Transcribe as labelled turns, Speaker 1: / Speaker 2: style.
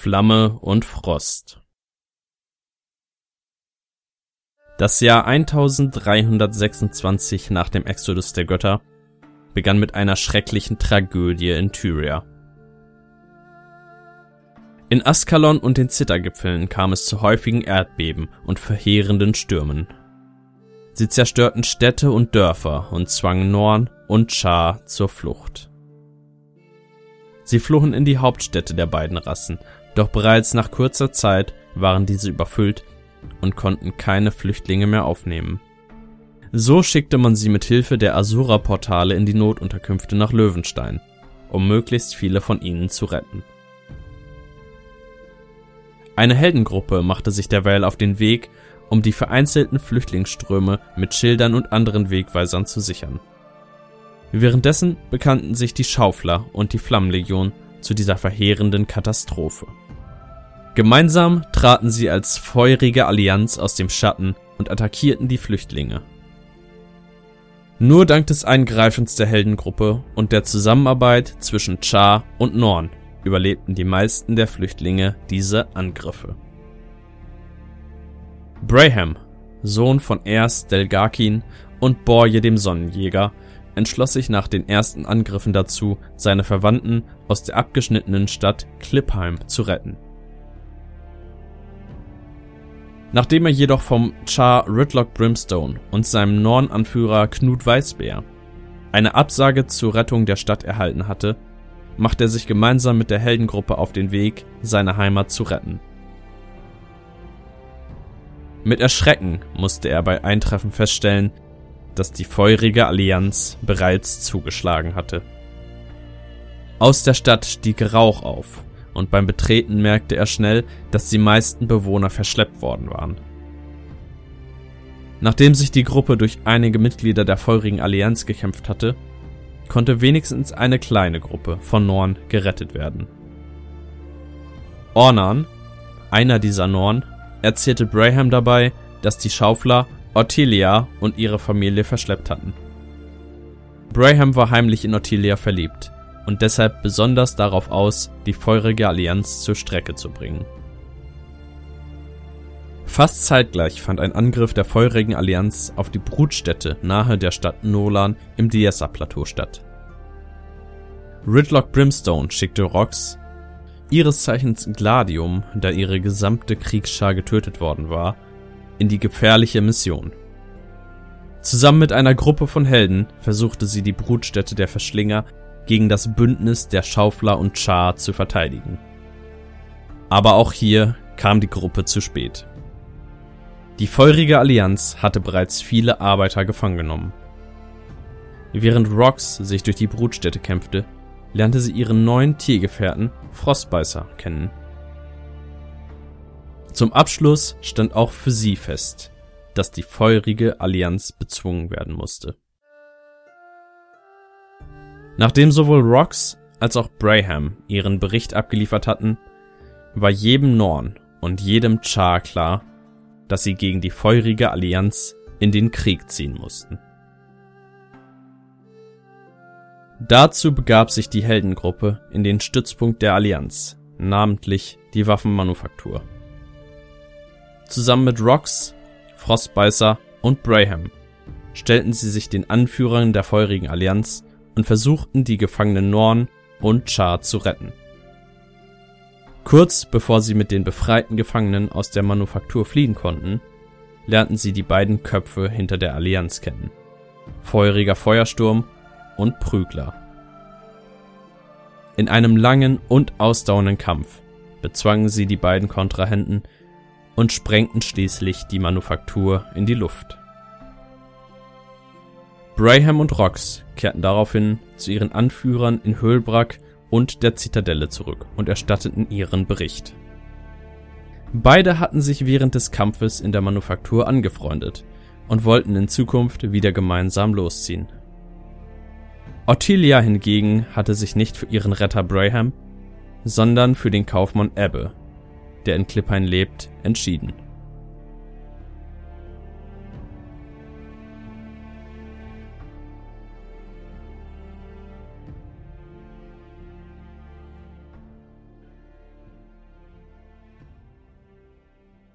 Speaker 1: Flamme und Frost. Das Jahr 1326 nach dem Exodus der Götter begann mit einer schrecklichen Tragödie in Tyria. In Askalon und den Zittergipfeln kam es zu häufigen Erdbeben und verheerenden Stürmen. Sie zerstörten Städte und Dörfer und zwangen Norn und Char zur Flucht. Sie flohen in die Hauptstädte der beiden Rassen, doch bereits nach kurzer Zeit waren diese überfüllt und konnten keine Flüchtlinge mehr aufnehmen. So schickte man sie mit Hilfe der Asura-Portale in die Notunterkünfte nach Löwenstein, um möglichst viele von ihnen zu retten. Eine Heldengruppe machte sich derweil auf den Weg, um die vereinzelten Flüchtlingsströme mit Schildern und anderen Wegweisern zu sichern. Währenddessen bekannten sich die Schaufler und die Flammenlegion zu dieser verheerenden Katastrophe. Gemeinsam traten sie als feurige Allianz aus dem Schatten und attackierten die Flüchtlinge. Nur dank des Eingreifens der Heldengruppe und der Zusammenarbeit zwischen Char und Norn überlebten die meisten der Flüchtlinge diese Angriffe. Braham, Sohn von Ers Delgakin und Borje dem Sonnenjäger, entschloss sich nach den ersten Angriffen dazu, seine Verwandten aus der abgeschnittenen Stadt Klippheim zu retten. Nachdem er jedoch vom Char Ridlock Brimstone und seinem Norn-Anführer Knut Weißbär eine Absage zur Rettung der Stadt erhalten hatte, macht er sich gemeinsam mit der Heldengruppe auf den Weg, seine Heimat zu retten. Mit Erschrecken musste er bei Eintreffen feststellen, dass die feurige Allianz bereits zugeschlagen hatte. Aus der Stadt stieg Rauch auf, und beim Betreten merkte er schnell, dass die meisten Bewohner verschleppt worden waren. Nachdem sich die Gruppe durch einige Mitglieder der feurigen Allianz gekämpft hatte, konnte wenigstens eine kleine Gruppe von Norn gerettet werden. Ornan, einer dieser Norn, erzählte Braham dabei, dass die Schaufler Ottilia und ihre Familie verschleppt hatten. Braham war heimlich in Ottilia verliebt und deshalb besonders darauf aus, die feurige Allianz zur Strecke zu bringen. Fast zeitgleich fand ein Angriff der feurigen Allianz auf die Brutstätte nahe der Stadt Nolan im Diessa-Plateau statt. Ridlock Brimstone schickte Rox, ihres Zeichens Gladium, da ihre gesamte Kriegsschar getötet worden war, in die gefährliche Mission. Zusammen mit einer Gruppe von Helden versuchte sie die Brutstätte der Verschlinger gegen das Bündnis der Schaufler und Char zu verteidigen. Aber auch hier kam die Gruppe zu spät. Die feurige Allianz hatte bereits viele Arbeiter gefangen genommen. Während Rox sich durch die Brutstätte kämpfte, lernte sie ihren neuen Tiergefährten Frostbeißer kennen. Zum Abschluss stand auch für sie fest, dass die feurige Allianz bezwungen werden musste. Nachdem sowohl Rox als auch Braham ihren Bericht abgeliefert hatten, war jedem Norn und jedem Char klar, dass sie gegen die feurige Allianz in den Krieg ziehen mussten. Dazu begab sich die Heldengruppe in den Stützpunkt der Allianz, namentlich die Waffenmanufaktur. Zusammen mit Rox, Frostbeißer und Braham stellten sie sich den Anführern der feurigen Allianz und versuchten die gefangenen Norn und Char zu retten. Kurz bevor sie mit den befreiten Gefangenen aus der Manufaktur fliehen konnten, lernten sie die beiden Köpfe hinter der Allianz kennen. Feuriger Feuersturm und Prügler. In einem langen und ausdauernden Kampf bezwangen sie die beiden Kontrahenten und sprengten schließlich die Manufaktur in die Luft. Braham und Rox kehrten daraufhin zu ihren Anführern in Höhlbrack und der Zitadelle zurück und erstatteten ihren Bericht. Beide hatten sich während des Kampfes in der Manufaktur angefreundet und wollten in Zukunft wieder gemeinsam losziehen. Ottilia hingegen hatte sich nicht für ihren Retter Braham, sondern für den Kaufmann Ebbe, der in Klipphain lebt, entschieden